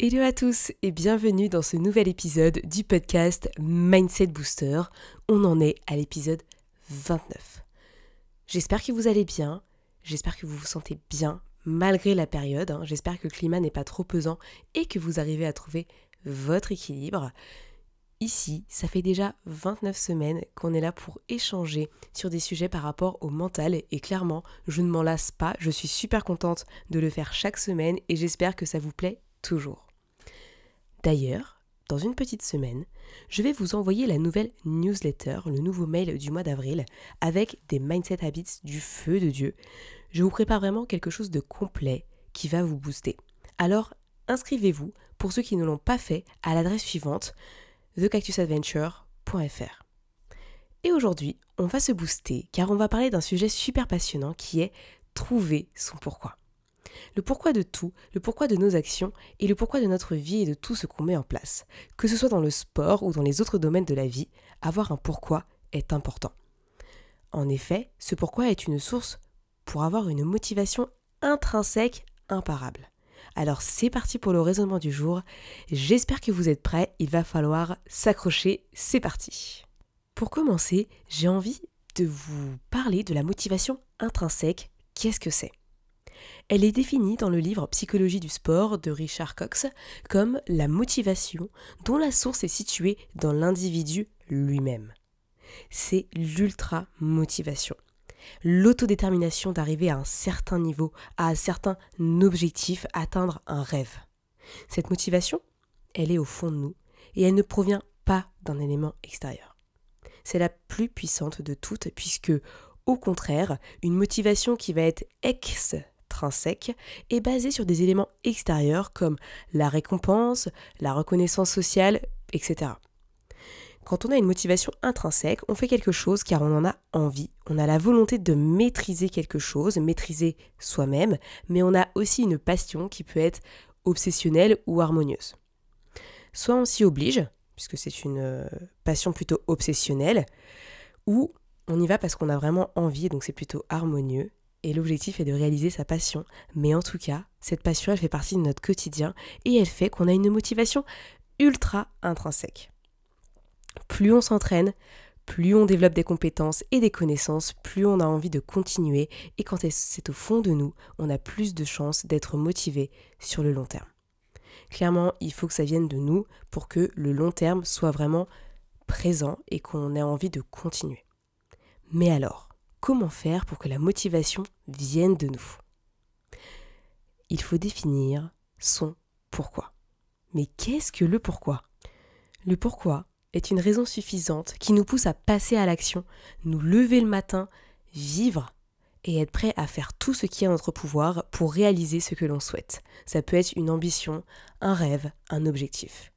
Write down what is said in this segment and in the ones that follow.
Hello à tous et bienvenue dans ce nouvel épisode du podcast Mindset Booster. On en est à l'épisode 29. J'espère que vous allez bien, j'espère que vous vous sentez bien malgré la période, hein. j'espère que le climat n'est pas trop pesant et que vous arrivez à trouver votre équilibre. Ici, ça fait déjà 29 semaines qu'on est là pour échanger sur des sujets par rapport au mental et clairement, je ne m'en lasse pas, je suis super contente de le faire chaque semaine et j'espère que ça vous plaît toujours. D'ailleurs, dans une petite semaine, je vais vous envoyer la nouvelle newsletter, le nouveau mail du mois d'avril, avec des mindset habits du feu de Dieu. Je vous prépare vraiment quelque chose de complet qui va vous booster. Alors, inscrivez-vous, pour ceux qui ne l'ont pas fait, à l'adresse suivante, thecactusadventure.fr. Et aujourd'hui, on va se booster car on va parler d'un sujet super passionnant qui est trouver son pourquoi le pourquoi de tout, le pourquoi de nos actions et le pourquoi de notre vie et de tout ce qu'on met en place. Que ce soit dans le sport ou dans les autres domaines de la vie, avoir un pourquoi est important. En effet, ce pourquoi est une source pour avoir une motivation intrinsèque imparable. Alors c'est parti pour le raisonnement du jour. J'espère que vous êtes prêts. Il va falloir s'accrocher. C'est parti. Pour commencer, j'ai envie de vous parler de la motivation intrinsèque. Qu'est-ce que c'est? Elle est définie dans le livre Psychologie du sport de Richard Cox comme la motivation dont la source est située dans l'individu lui-même. C'est l'ultra-motivation. L'autodétermination d'arriver à un certain niveau, à un certain objectif, atteindre un rêve. Cette motivation, elle est au fond de nous et elle ne provient pas d'un élément extérieur. C'est la plus puissante de toutes puisque, au contraire, une motivation qui va être ex intrinsèque est basé sur des éléments extérieurs comme la récompense, la reconnaissance sociale, etc. Quand on a une motivation intrinsèque, on fait quelque chose car on en a envie. On a la volonté de maîtriser quelque chose, maîtriser soi-même, mais on a aussi une passion qui peut être obsessionnelle ou harmonieuse. Soit on s'y oblige, puisque c'est une euh, passion plutôt obsessionnelle, ou on y va parce qu'on a vraiment envie, donc c'est plutôt harmonieux, et l'objectif est de réaliser sa passion. Mais en tout cas, cette passion, elle fait partie de notre quotidien et elle fait qu'on a une motivation ultra intrinsèque. Plus on s'entraîne, plus on développe des compétences et des connaissances, plus on a envie de continuer et quand c'est au fond de nous, on a plus de chances d'être motivé sur le long terme. Clairement, il faut que ça vienne de nous pour que le long terme soit vraiment présent et qu'on ait envie de continuer. Mais alors, comment faire pour que la motivation vienne de nous Il faut définir son pourquoi. Mais qu'est-ce que le pourquoi? Le pourquoi est une raison suffisante qui nous pousse à passer à l'action, nous lever le matin, vivre et être prêt à faire tout ce qui est en notre pouvoir pour réaliser ce que l'on souhaite. Ça peut être une ambition, un rêve, un objectif.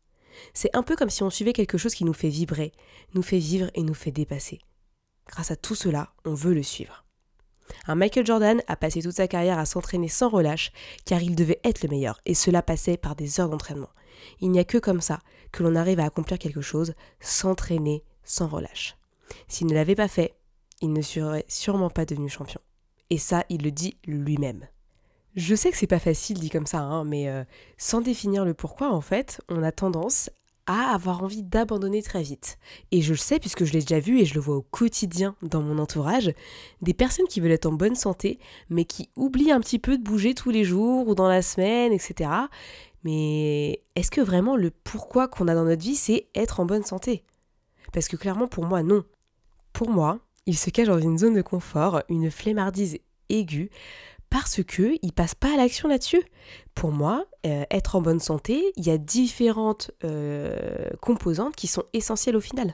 C'est un peu comme si on suivait quelque chose qui nous fait vibrer, nous fait vivre et nous fait dépasser. Grâce à tout cela, on veut le suivre. Un Michael Jordan a passé toute sa carrière à s'entraîner sans relâche car il devait être le meilleur et cela passait par des heures d'entraînement. Il n'y a que comme ça que l'on arrive à accomplir quelque chose, s'entraîner sans relâche. S'il ne l'avait pas fait, il ne serait sûrement pas devenu champion. Et ça, il le dit lui-même. Je sais que c'est pas facile dit comme ça, hein, mais euh, sans définir le pourquoi, en fait, on a tendance à avoir envie d'abandonner très vite. Et je le sais puisque je l'ai déjà vu et je le vois au quotidien dans mon entourage, des personnes qui veulent être en bonne santé, mais qui oublient un petit peu de bouger tous les jours ou dans la semaine, etc. Mais est-ce que vraiment le pourquoi qu'on a dans notre vie, c'est être en bonne santé? Parce que clairement pour moi, non. Pour moi, il se cache dans une zone de confort, une flemmardise aiguë, parce que il passe pas à l'action là-dessus. Pour moi, euh, être en bonne santé, il y a différentes euh, composantes qui sont essentielles au final.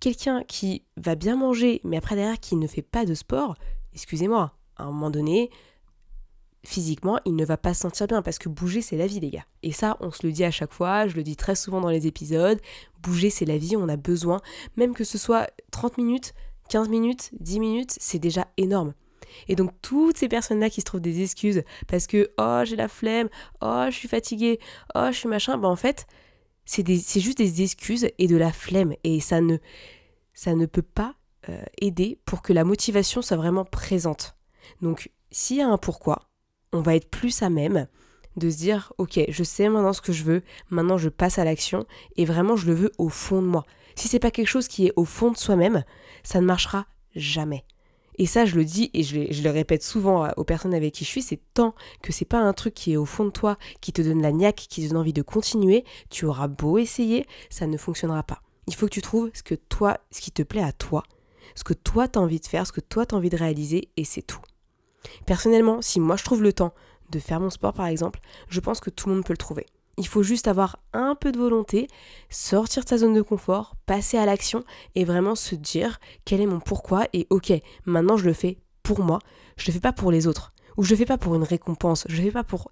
Quelqu'un qui va bien manger, mais après derrière qui ne fait pas de sport, excusez-moi, à un moment donné, physiquement, il ne va pas se sentir bien parce que bouger, c'est la vie, les gars. Et ça, on se le dit à chaque fois, je le dis très souvent dans les épisodes. Bouger, c'est la vie, on a besoin, même que ce soit 30 minutes, 15 minutes, 10 minutes, c'est déjà énorme. Et donc toutes ces personnes-là qui se trouvent des excuses parce que oh j'ai la flemme, oh je suis fatiguée, oh je suis machin, ben en fait c'est juste des excuses et de la flemme et ça ne ça ne peut pas euh, aider pour que la motivation soit vraiment présente. Donc s'il y a un pourquoi, on va être plus à même de se dire ok je sais maintenant ce que je veux, maintenant je passe à l'action et vraiment je le veux au fond de moi. Si c'est pas quelque chose qui est au fond de soi-même, ça ne marchera jamais. Et ça, je le dis et je, le répète souvent aux personnes avec qui je suis, c'est tant que c'est pas un truc qui est au fond de toi, qui te donne la niaque, qui te donne envie de continuer, tu auras beau essayer, ça ne fonctionnera pas. Il faut que tu trouves ce que toi, ce qui te plaît à toi, ce que toi t'as envie de faire, ce que toi t'as envie de réaliser, et c'est tout. Personnellement, si moi je trouve le temps de faire mon sport par exemple, je pense que tout le monde peut le trouver. Il faut juste avoir un peu de volonté, sortir de sa zone de confort, passer à l'action et vraiment se dire quel est mon pourquoi et ok, maintenant je le fais pour moi, je le fais pas pour les autres ou je le fais pas pour une récompense, je le fais pas pour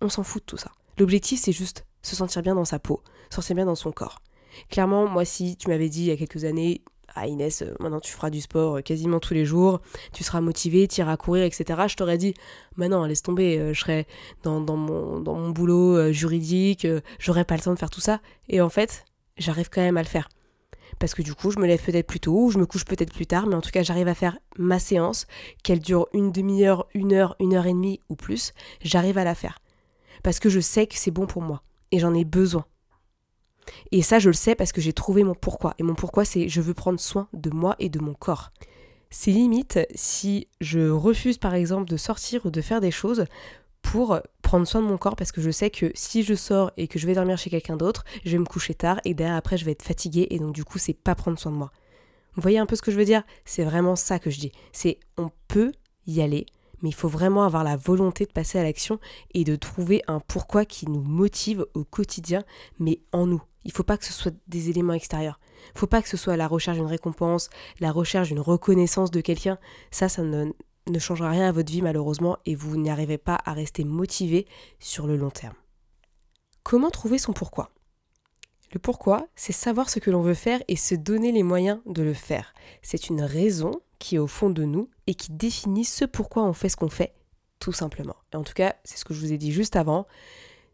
on s'en fout de tout ça. L'objectif c'est juste se sentir bien dans sa peau, se sentir bien dans son corps. Clairement, moi si tu m'avais dit il y a quelques années ah Inès, euh, maintenant tu feras du sport euh, quasiment tous les jours, tu seras motivé, tu iras courir, etc. Je t'aurais dit, mais non, laisse tomber, euh, je serai dans, mon, dans mon boulot juridique, j'aurais pas le temps de faire tout ça. Et en fait, j'arrive quand même à le faire. Parce que du coup, je me lève peut-être plus tôt, ou je me couche peut-être plus tard, mais en tout cas, j'arrive à faire ma séance, qu'elle dure une demi-heure, une heure, une heure et demie ou plus, j'arrive à la faire. Parce que je sais que c'est bon pour moi, et j'en ai besoin. Et ça, je le sais parce que j'ai trouvé mon pourquoi. Et mon pourquoi, c'est je veux prendre soin de moi et de mon corps. C'est limite si je refuse par exemple de sortir ou de faire des choses pour prendre soin de mon corps parce que je sais que si je sors et que je vais dormir chez quelqu'un d'autre, je vais me coucher tard et derrière après je vais être fatiguée et donc du coup c'est pas prendre soin de moi. Vous voyez un peu ce que je veux dire? C'est vraiment ça que je dis. C'est on peut y aller, mais il faut vraiment avoir la volonté de passer à l'action et de trouver un pourquoi qui nous motive au quotidien, mais en nous. Il ne faut pas que ce soit des éléments extérieurs. Il ne faut pas que ce soit la recherche d'une récompense, la recherche d'une reconnaissance de quelqu'un. Ça, ça ne, changera rien à votre vie malheureusement et vous n'y arrivez pas à rester motivé sur le long terme. Comment trouver son pourquoi? Le pourquoi, c'est savoir ce que l'on veut faire et se donner les moyens de le faire. C'est une raison qui est au fond de nous et qui définit ce pourquoi on fait ce qu'on fait, tout simplement. Et en tout cas, c'est ce que je vous ai dit juste avant.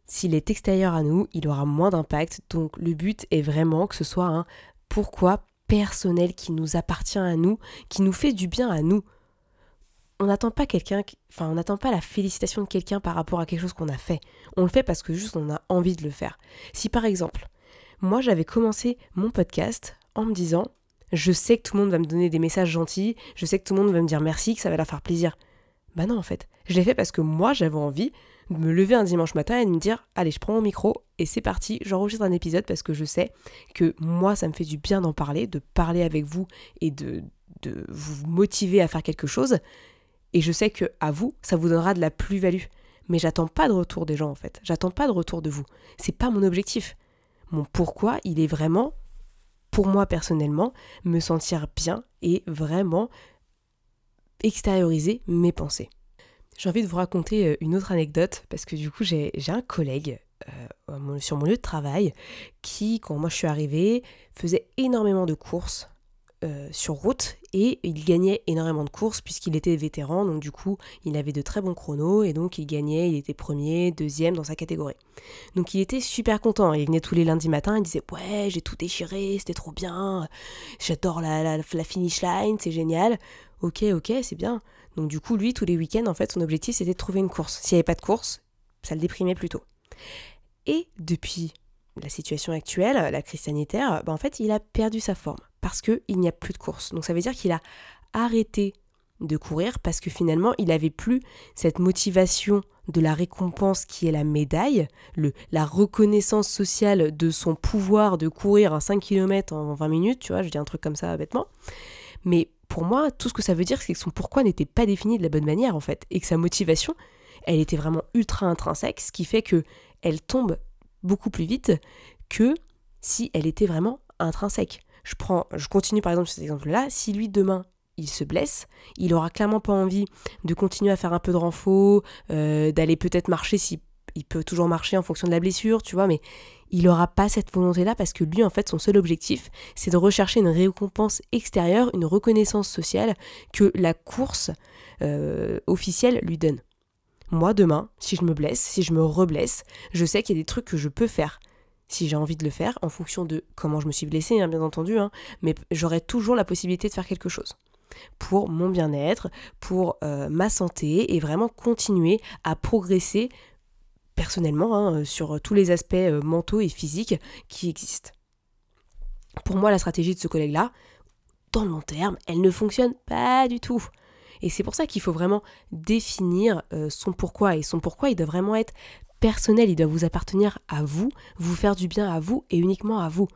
S'il est extérieur à nous, il aura moins d'impact. Donc le but est vraiment que ce soit un pourquoi personnel qui nous appartient à nous, qui nous fait du bien à nous. On n'attend pas quelqu'un, enfin on n'attend pas la félicitation de quelqu'un par rapport à quelque chose qu'on a fait. On le fait parce que juste on a envie de le faire. Si par exemple, moi j'avais commencé mon podcast en me disant je sais que tout le monde va me donner des messages gentils, je sais que tout le monde va me dire merci, que ça va leur faire plaisir. Bah non en fait, je l'ai fait parce que moi j'avais envie me lever un dimanche matin et de me dire allez je prends mon micro et c'est parti, j'enregistre un épisode parce que je sais que moi ça me fait du bien d'en parler, de parler avec vous et de, de vous motiver à faire quelque chose. Et je sais que à vous, ça vous donnera de la plus-value. Mais j'attends pas de retour des gens en fait. J'attends pas de retour de vous. C'est pas mon objectif. Mon pourquoi, il est vraiment, pour moi personnellement, me sentir bien et vraiment extérioriser mes pensées. J'ai envie de vous raconter euh, une autre anecdote parce que du coup j'ai un collègue euh, sur mon lieu de travail qui, quand moi je suis arrivée, faisait énormément de courses euh, sur route et il gagnait énormément de courses puisqu'il était vétéran, donc du coup il avait de très bons chronos et donc il gagnait, il était premier, deuxième dans sa catégorie. Donc il était super content, il venait tous les lundis matins, il disait ouais j'ai tout déchiré, c'était trop bien, j'adore la, la, la finish line, c'est génial, ok ok c'est bien. Donc du coup, lui, tous les week-ends, en fait, son objectif, c'était de trouver une course. S'il n'y avait pas de course, ça le déprimait plutôt. Et depuis la situation actuelle, la crise sanitaire, bah, en fait, il a perdu sa forme parce qu'il n'y a plus de course. Donc ça veut dire qu'il a arrêté de courir parce que finalement, il n'avait plus cette motivation de la récompense qui est la médaille, le, la reconnaissance sociale de son pouvoir de courir un 5 km en 20 minutes, tu vois, je dis un truc comme ça bêtement. Mais pour moi, tout ce que ça veut dire, c'est que son pourquoi n'était pas défini de la bonne manière, en fait, et que sa motivation, elle était vraiment ultra intrinsèque, ce qui fait que elle tombe beaucoup plus vite que si elle était vraiment intrinsèque. Je prends, je continue par exemple cet exemple-là. Si lui demain il se blesse, il aura clairement pas envie de continuer à faire un peu de renfort, euh, d'aller peut-être marcher si peut toujours marcher en fonction de la blessure, tu vois, mais il n'aura pas cette volonté-là parce que lui, en fait, son seul objectif, c'est de rechercher une récompense extérieure, une reconnaissance sociale que la course euh, officielle lui donne. Moi, demain, si je me blesse, si je me reblesse, je sais qu'il y a des trucs que je peux faire si j'ai envie de le faire, en fonction de comment je me suis blessée, hein, bien entendu, hein, mais j'aurai toujours la possibilité de faire quelque chose pour mon bien-être, pour euh, ma santé et vraiment continuer à progresser personnellement hein, sur tous les aspects euh, mentaux et physiques qui existent. Pour moi, la stratégie de ce collègue-là, dans le long terme, elle ne fonctionne pas du tout. Et c'est pour ça qu'il faut vraiment définir euh, son pourquoi. Et son pourquoi, il doit vraiment être personnel, il doit vous appartenir à vous, vous faire du bien à vous et uniquement à vous.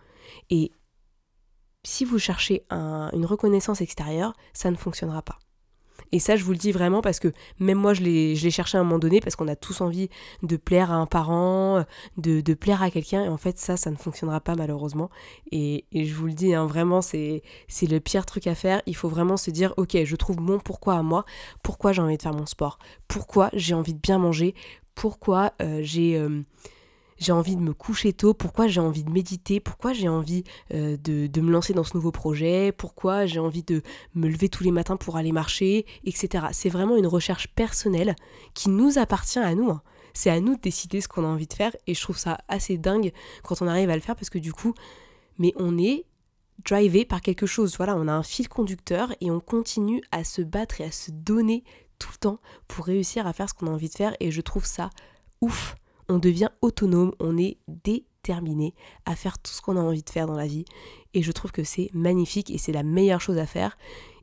Et si vous cherchez une reconnaissance extérieure, ça ne fonctionnera pas. Et ça, je vous le dis vraiment parce que même moi, je l'ai cherché à un moment donné parce qu'on a tous envie de plaire à un parent, de, plaire à quelqu'un. Et en fait, ça, ça ne fonctionnera pas malheureusement. Et, je vous le dis, hein, vraiment, c'est le pire truc à faire. Il faut vraiment se dire, ok, je trouve mon pourquoi à moi. Pourquoi j'ai envie de faire mon sport? Pourquoi j'ai envie de bien manger? Pourquoi euh, j'ai... Euh, j'ai envie de me coucher tôt, pourquoi j'ai envie de méditer, pourquoi j'ai envie euh, de, me lancer dans ce nouveau projet, pourquoi j'ai envie de me lever tous les matins pour aller marcher, etc. C'est vraiment une recherche personnelle qui nous appartient à nous. Hein. C'est à nous de décider ce qu'on a envie de faire et je trouve ça assez dingue quand on arrive à le faire parce que du coup, mais on est drivé par quelque chose. Voilà, on a un fil conducteur et on continue à se battre et à se donner tout le temps pour réussir à faire ce qu'on a envie de faire et je trouve ça ouf on devient autonome, on est déterminé à faire tout ce qu'on a envie de faire dans la vie. Et je trouve que c'est magnifique et c'est la meilleure chose à faire.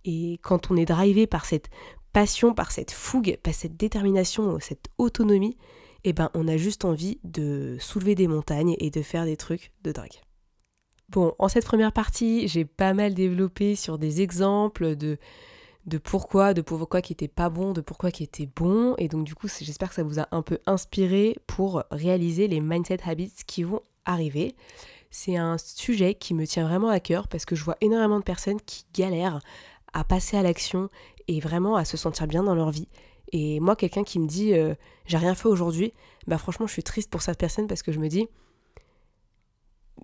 Et quand on est drivé par cette passion, par cette fougue, par cette détermination, cette autonomie, eh ben on a juste envie de soulever des montagnes et de faire des trucs de dingue. Bon, en cette première partie, j'ai pas mal développé sur des exemples de de pourquoi, de pourquoi qui était pas bon, de pourquoi qui était bon. Et donc du coup, j'espère que ça vous a un peu inspiré pour réaliser les mindset habits qui vont arriver. C'est un sujet qui me tient vraiment à cœur parce que je vois énormément de personnes qui galèrent à passer à l'action et vraiment à se sentir bien dans leur vie. Et moi, quelqu'un qui me dit euh, j'ai rien fait aujourd'hui, bah franchement, je suis triste pour cette personne parce que je me dis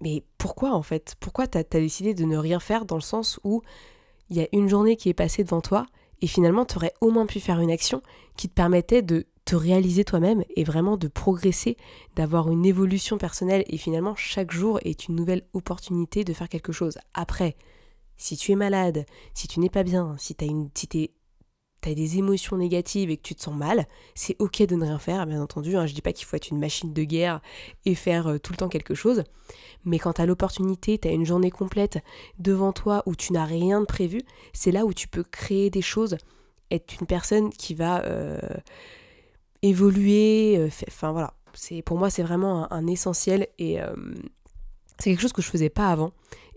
mais pourquoi en fait? Pourquoi t'as as décidé de ne rien faire dans le sens où il y a une journée qui est passée devant toi et finalement tu aurais au moins pu faire une action qui te permettait de te réaliser toi-même et vraiment de progresser, d'avoir une évolution personnelle et finalement chaque jour est une nouvelle opportunité de faire quelque chose. Après, si tu es malade, si tu n'es pas bien, si tu si t'as des émotions négatives et que tu te sens mal, c'est ok de ne rien faire, bien entendu. Hein. Je dis pas qu'il faut être une machine de guerre et faire euh, tout le temps quelque chose. Mais quand tu as l'opportunité, tu as une journée complète devant toi où tu n'as rien de prévu, c'est là où tu peux créer des choses, être une personne qui va euh, évoluer. Euh, enfin voilà, c'est pour moi c'est vraiment un, essentiel et c'est quelque chose que je faisais pas avant.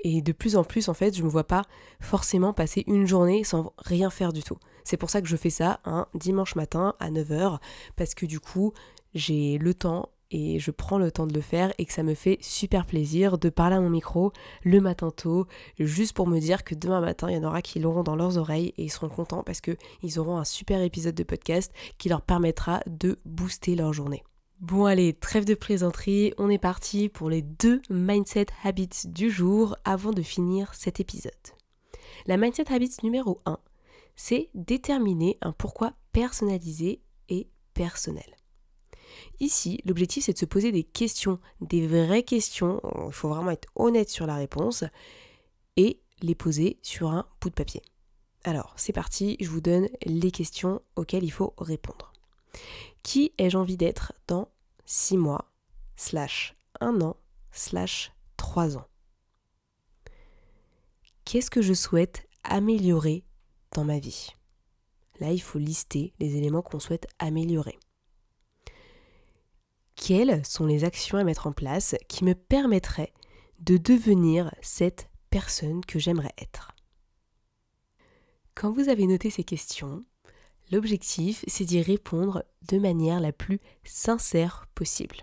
Et de plus en plus, en fait, je me vois pas forcément passer une journée sans rien faire du tout. C'est pour ça que je fais ça un dimanche matin à 9h, parce que du coup, j'ai le temps et je prends le temps de le faire et que ça me fait super plaisir de parler à mon micro le matin tôt, juste pour me dire que demain matin, il y en aura qui l'auront dans leurs oreilles et ils seront contents parce qu'ils auront un super épisode de podcast qui leur permettra de booster leur journée. Bon allez, trêve de plaisanterie, on est parti pour les deux mindset habits du jour avant de finir cet épisode. La mindset habits numéro 1, c'est déterminer un pourquoi personnalisé et personnel. Ici, l'objectif c'est de se poser des questions, des vraies questions, il faut vraiment être honnête sur la réponse, et les poser sur un bout de papier. Alors, c'est parti, je vous donne les questions auxquelles il faut répondre. Qui ai-je envie d'être dans 6 mois, slash 1 an, slash 3 ans? Qu'est-ce que je souhaite améliorer dans ma vie Là, il faut lister les éléments qu'on souhaite améliorer. Quelles sont les actions à mettre en place qui me permettraient de devenir cette personne que j'aimerais être? Quand vous avez noté ces questions, L'objectif, c'est d'y répondre de manière la plus sincère possible.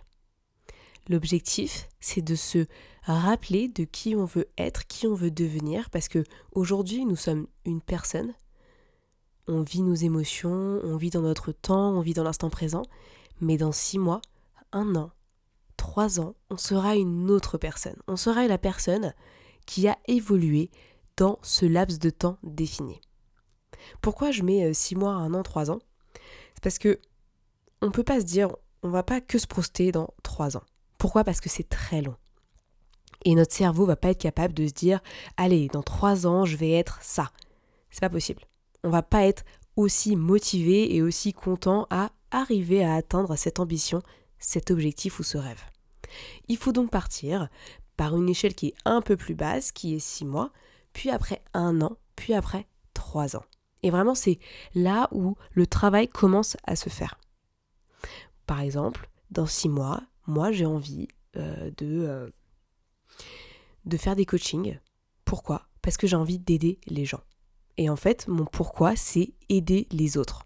L'objectif, c'est de se rappeler de qui on veut être, qui on veut devenir, parce que aujourd'hui, nous sommes une personne. On vit nos émotions, on vit dans notre temps, on vit dans l'instant présent, mais dans six mois, un an, trois ans, on sera une autre personne. On sera la personne qui a évolué dans ce laps de temps défini. Pourquoi je mets euh, six mois, un an, trois ans? C'est parce que on peut pas se dire, on va pas que se proster dans trois ans. Pourquoi? Parce que c'est très long. Et notre cerveau va pas être capable de se dire allez, dans trois ans, je vais être ça. C'est pas possible. On va pas être aussi motivé et aussi content à arriver à atteindre cette ambition, cet objectif ou ce rêve. Il faut donc partir par une échelle qui est un peu plus basse, qui est six mois, puis après un an, puis après trois ans. Et vraiment, c'est là où le travail commence à se faire. Par exemple, dans six mois, moi j'ai envie euh, de, euh, de faire des coachings. Pourquoi? Parce que j'ai envie d'aider les gens. Et en fait, mon pourquoi, c'est aider les autres.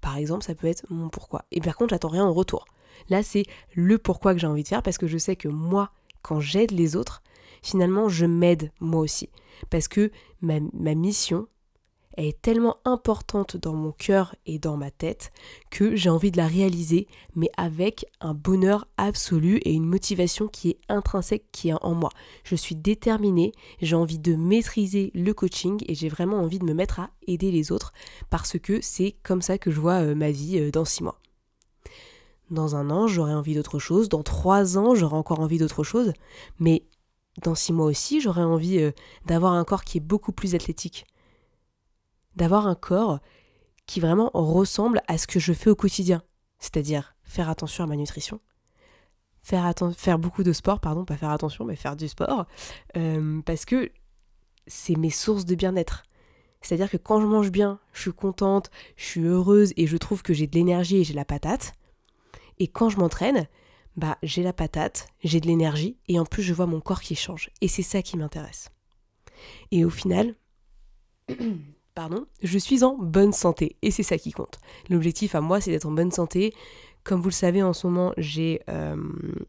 Par exemple, ça peut être mon pourquoi. Et par contre, j'attends rien en retour. Là, c'est le pourquoi que j'ai envie de faire parce que je sais que moi, quand j'aide les autres, finalement, je m'aide moi aussi. Parce que ma, ma mission, elle est tellement importante dans mon cœur et dans ma tête que j'ai envie de la réaliser, mais avec un bonheur absolu et une motivation qui est intrinsèque, qui est en moi. Je suis déterminée, j'ai envie de maîtriser le coaching et j'ai vraiment envie de me mettre à aider les autres parce que c'est comme ça que je vois euh, ma vie euh, dans six mois. Dans un an, j'aurai envie d'autre chose. Dans trois ans, j'aurai encore envie d'autre chose. Mais dans six mois aussi, j'aurai envie euh, d'avoir un corps qui est beaucoup plus athlétique d'avoir un corps qui vraiment ressemble à ce que je fais au quotidien. C'est-à-dire faire attention à ma nutrition, faire, faire beaucoup de sport, pardon, pas faire attention, mais faire du sport, euh, parce que c'est mes sources de bien-être. C'est-à-dire que quand je mange bien, je suis contente, je suis heureuse et je trouve que j'ai de l'énergie et j'ai la patate. Et quand je m'entraîne, bah j'ai la patate, j'ai de l'énergie et en plus je vois mon corps qui change. Et c'est ça qui m'intéresse. Et au final, pardon, je suis en bonne santé et c'est ça qui compte. L'objectif à moi, c'est d'être en bonne santé. Comme vous le savez, en ce moment, j'ai euh,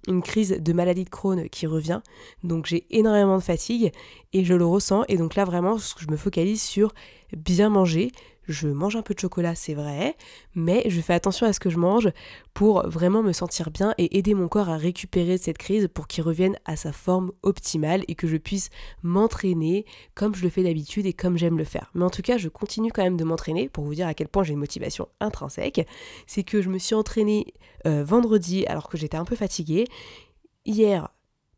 une crise de maladie de Crohn qui revient, donc j'ai énormément de fatigue et je le ressens. Et donc là, vraiment, je me focalise sur bien manger, je mange un peu de chocolat, c'est vrai, mais je fais attention à ce que je mange pour vraiment me sentir bien et aider mon corps à récupérer cette crise pour qu'il revienne à sa forme optimale et que je puisse m'entraîner comme je le fais d'habitude et comme j'aime le faire. Mais en tout cas, je continue quand même de m'entraîner pour vous dire à quel point j'ai une motivation intrinsèque. C'est que je me suis entraînée euh, vendredi alors que j'étais un peu fatiguée. Hier,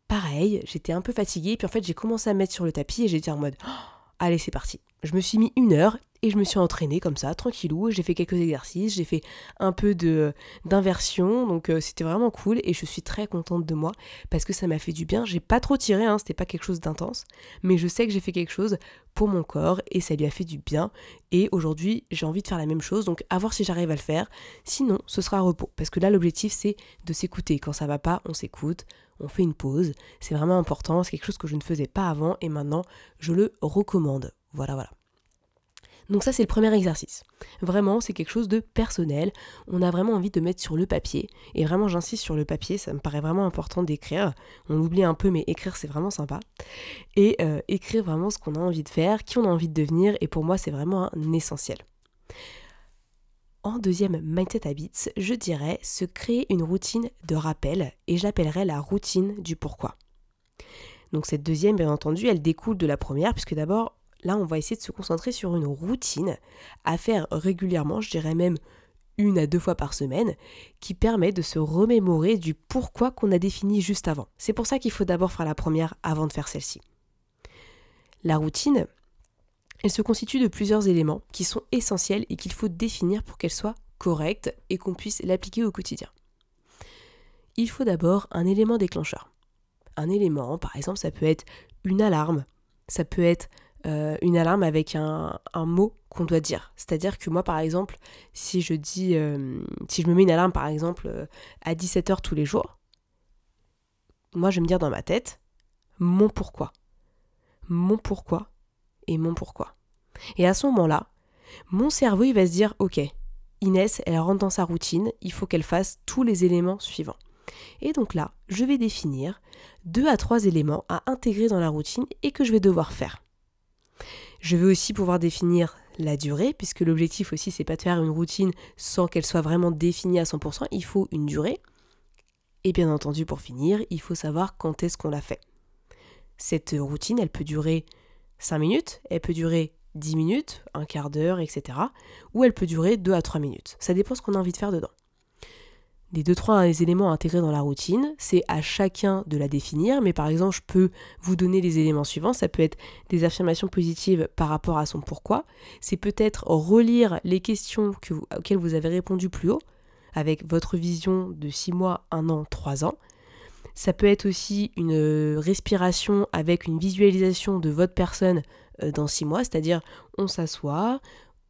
pareil, j'étais un peu fatiguée, puis en fait j'ai commencé à mettre sur le tapis et j'étais en mode... Oh, allez c'est parti. Je me suis mis une heure et je me suis entraînée comme ça, tranquillou. J'ai fait quelques exercices, j'ai fait un peu de d'inversion, donc euh, c'était vraiment cool et je suis très contente de moi parce que ça m'a fait du bien. J'ai pas trop tiré, hein, c'était pas quelque chose d'intense, mais je sais que j'ai fait quelque chose pour mon corps et ça lui a fait du bien. Et aujourd'hui, j'ai envie de faire la même chose, donc à voir si j'arrive à le faire. Sinon, ce sera repos parce que là, l'objectif c'est de s'écouter. Quand ça va pas, on s'écoute, on fait une pause. C'est vraiment important. C'est quelque chose que je ne faisais pas avant et maintenant je le recommande. Voilà, voilà. Donc ça c'est le premier exercice. Vraiment c'est quelque chose de personnel. On a vraiment envie de mettre sur le papier. Et vraiment j'insiste sur le papier, ça me paraît vraiment important d'écrire. On oublie un peu mais écrire c'est vraiment sympa. Et euh, écrire vraiment ce qu'on a envie de faire, qui on a envie de devenir. Et pour moi c'est vraiment un essentiel. Deuxième Mindset Habits, je dirais se créer une routine de rappel et j'appellerais la routine du pourquoi. Donc cette deuxième, bien entendu, elle découle de la première, puisque d'abord, là, on va essayer de se concentrer sur une routine à faire régulièrement, je dirais même une à deux fois par semaine, qui permet de se remémorer du pourquoi qu'on a défini juste avant. C'est pour ça qu'il faut d'abord faire la première avant de faire celle-ci. La routine, elle se constitue de plusieurs éléments qui sont essentiels et qu'il faut définir pour qu'elle soit correcte et qu'on puisse l'appliquer au quotidien. Il faut d'abord un élément déclencheur. Un élément, par exemple, ça peut être une alarme, ça peut être euh, une alarme avec un, mot qu'on doit dire. C'est-à-dire que moi, par exemple, si je dis, euh, si je me mets une alarme, par exemple, euh, à 17h tous les jours, moi, je vais me dire dans ma tête mon pourquoi. Mon pourquoi et mon pourquoi. Et à ce moment-là, mon cerveau, il va se dire, ok, Inès, elle rentre dans sa routine, il faut qu'elle fasse tous les éléments suivants. Et donc là, je vais définir deux à trois éléments à intégrer dans la routine et que je vais devoir faire. Je vais aussi pouvoir définir la durée, puisque l'objectif aussi, c'est pas de faire une routine sans qu'elle soit vraiment définie à 100%, il faut une durée. Et bien entendu, pour finir, il faut savoir quand est-ce qu'on l'a fait. Cette routine, elle peut durer 5 minutes, elle peut durer 10 minutes, un quart d'heure, etc. Ou elle peut durer 2 à 3 minutes. Ça dépend ce qu'on a envie de faire dedans. Les deux trois éléments à intégrer dans la routine, c'est à chacun de la définir, mais par exemple, je peux vous donner les éléments suivants. Ça peut être des affirmations positives par rapport à son pourquoi. C'est peut-être relire les questions auxquelles vous avez répondu plus haut, avec votre vision de 6 mois, 1 an, 3 ans. Ça peut être aussi une euh, respiration avec une visualisation de votre personne euh, dans six mois, c'est-à-dire on s'assoit,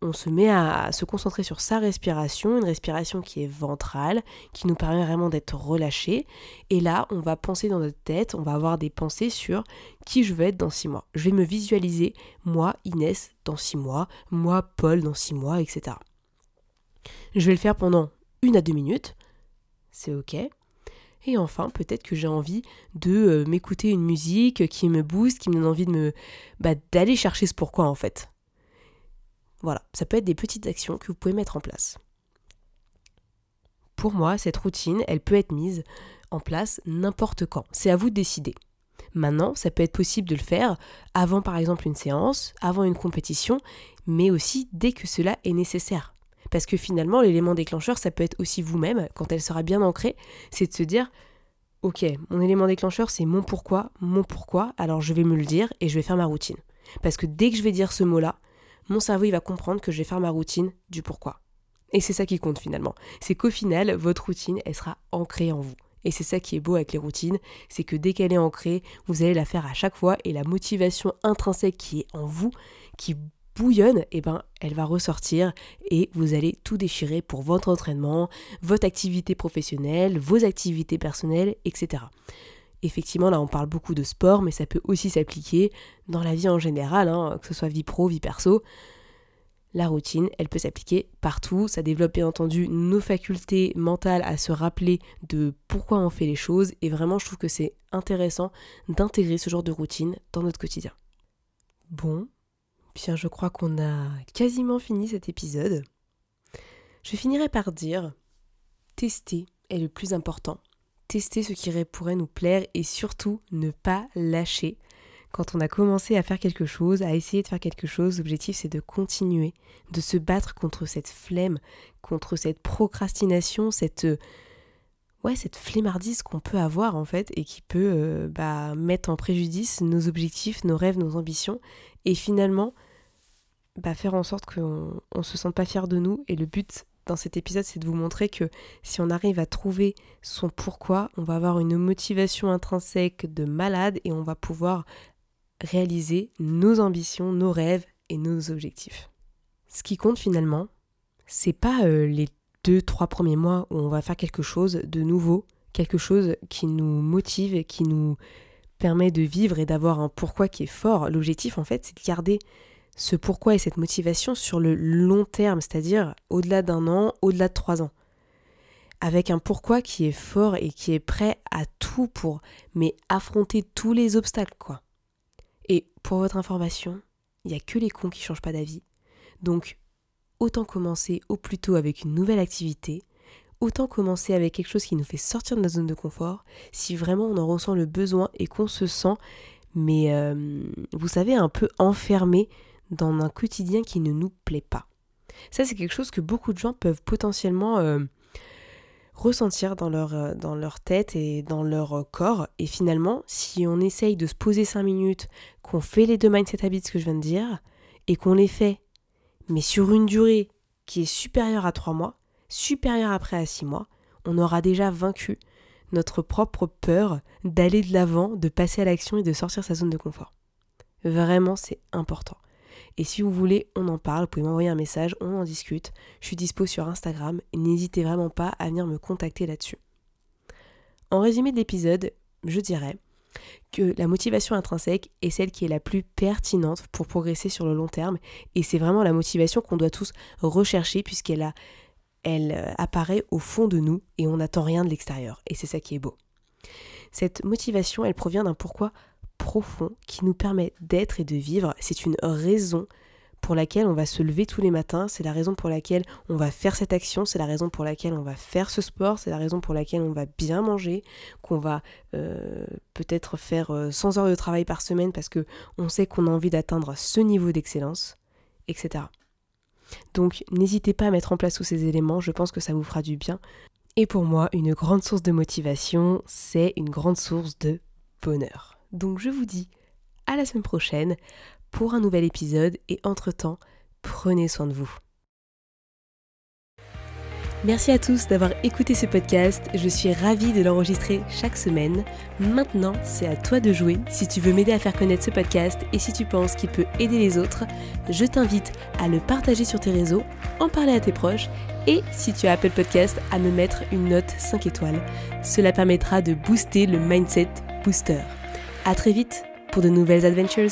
on se met à se concentrer sur sa respiration, une respiration qui est ventrale, qui nous permet vraiment d'être relâché. Et là, on va penser dans notre tête, on va avoir des pensées sur qui je veux être dans six mois. Je vais me visualiser, moi, Inès, dans six mois, moi, Paul, dans six mois, etc. Je vais le faire pendant une à deux minutes. C'est ok. Et enfin, peut-être que j'ai envie de euh, m'écouter une musique qui me booste, qui me donne envie de me bah, d'aller chercher ce pourquoi en fait. Voilà, ça peut être des petites actions que vous pouvez mettre en place. Pour moi, cette routine, elle peut être mise en place n'importe quand. C'est à vous de décider. Maintenant, ça peut être possible de le faire avant par exemple une séance, avant une compétition, mais aussi dès que cela est nécessaire. Parce que finalement, l'élément déclencheur, ça peut être aussi vous-même, quand elle sera bien ancrée, c'est de se dire, ok, mon élément déclencheur, c'est mon pourquoi, mon pourquoi, alors je vais me le dire et je vais faire ma routine. Parce que dès que je vais dire ce mot-là, mon cerveau, il va comprendre que je vais faire ma routine du pourquoi. Et c'est ça qui compte finalement. C'est qu'au final, votre routine, elle sera ancrée en vous. Et c'est ça qui est beau avec les routines, c'est que dès qu'elle est ancrée, vous allez la faire à chaque fois et la motivation intrinsèque qui est en vous, qui bouillonne, eh ben, elle va ressortir et vous allez tout déchirer pour votre entraînement, votre activité professionnelle, vos activités personnelles, etc. Effectivement, là, on parle beaucoup de sport, mais ça peut aussi s'appliquer dans la vie en général, hein, que ce soit vie pro, vie perso. La routine, elle peut s'appliquer partout. Ça développe bien entendu nos facultés mentales à se rappeler de pourquoi on fait les choses. Et vraiment, je trouve que c'est intéressant d'intégrer ce genre de routine dans notre quotidien. Bon, Je crois qu'on a quasiment fini cet épisode. Je finirai par dire tester est le plus important. Tester ce qui pourrait nous plaire et surtout ne pas lâcher. Quand on a commencé à faire quelque chose, à essayer de faire quelque chose, l'objectif c'est de continuer, de se battre contre cette flemme, contre cette procrastination, cette ouais, cette flemmardise qu'on peut avoir en fait et qui peut euh, bah, mettre en préjudice nos objectifs, nos rêves, nos ambitions et finalement bah, faire en sorte qu'on ne se sente pas fier de nous. Et le but dans cet épisode, c'est de vous montrer que si on arrive à trouver son pourquoi, on va avoir une motivation intrinsèque de malade et on va pouvoir réaliser nos ambitions, nos rêves et nos objectifs. Ce qui compte finalement, c'est pas euh, les deux, trois premiers mois où on va faire quelque chose de nouveau, quelque chose qui nous motive qui nous permet de vivre et d'avoir un pourquoi qui est fort. L'objectif en fait, c'est de garder ce pourquoi et cette motivation sur le long terme, c'est-à-dire au-delà d'un an, au-delà de trois ans. Avec un pourquoi qui est fort et qui est prêt à tout pour, mais affronter tous les obstacles, quoi. Et pour votre information, il n'y a que les cons qui changent pas d'avis. Donc, autant commencer au plus tôt avec une nouvelle activité, autant commencer avec quelque chose qui nous fait sortir de notre zone de confort, si vraiment on en ressent le besoin et qu'on se sent, mais euh, vous savez, un peu enfermé dans un quotidien qui ne nous plaît pas. Ça, c'est quelque chose que beaucoup de gens peuvent potentiellement euh, ressentir dans leur, euh, dans leur tête et dans leur euh, corps. Et finalement, si on essaye de se poser 5 minutes, qu'on fait les deux mindset habits que je viens de dire, et qu'on les fait, mais sur une durée qui est supérieure à 3 mois, supérieure après à 6 mois, on aura déjà vaincu notre propre peur d'aller de l'avant, de passer à l'action et de sortir sa zone de confort. Vraiment, c'est important. Et si vous voulez, on en parle, vous pouvez m'envoyer un message, on en discute. Je suis dispo sur Instagram, n'hésitez vraiment pas à venir me contacter là-dessus. En résumé de l'épisode, je dirais que la motivation intrinsèque est celle qui est la plus pertinente pour progresser sur le long terme et c'est vraiment la motivation qu'on doit tous rechercher puisqu'elle a elle euh, apparaît au fond de nous et on n'attend rien de l'extérieur. Et c'est ça qui est beau. Cette motivation, elle provient d'un pourquoi profond qui nous permet d'être et de vivre. C'est une raison pour laquelle on va se lever tous les matins, c'est la raison pour laquelle on va faire cette action, c'est la raison pour laquelle on va faire ce sport, c'est la raison pour laquelle on va bien manger, qu'on va euh, peut-être faire 100 euh, heures de travail par semaine parce que on sait qu'on a envie d'atteindre ce niveau d'excellence, etc. Donc n'hésitez pas à mettre en place tous ces éléments, je pense que ça vous fera du bien. Et pour moi, une grande source de motivation, c'est une grande source de bonheur. Donc je vous dis à la semaine prochaine pour un nouvel épisode et entre-temps, prenez soin de vous. Merci à tous d'avoir écouté ce podcast, je suis ravie de l'enregistrer chaque semaine. Maintenant, c'est à toi de jouer. Si tu veux m'aider à faire connaître ce podcast et si tu penses qu'il peut aider les autres, je t'invite à le partager sur tes réseaux, en parler à tes proches et si tu as Apple Podcast, à me mettre une note 5 étoiles. Cela permettra de booster le mindset booster. A très vite pour de nouvelles adventures.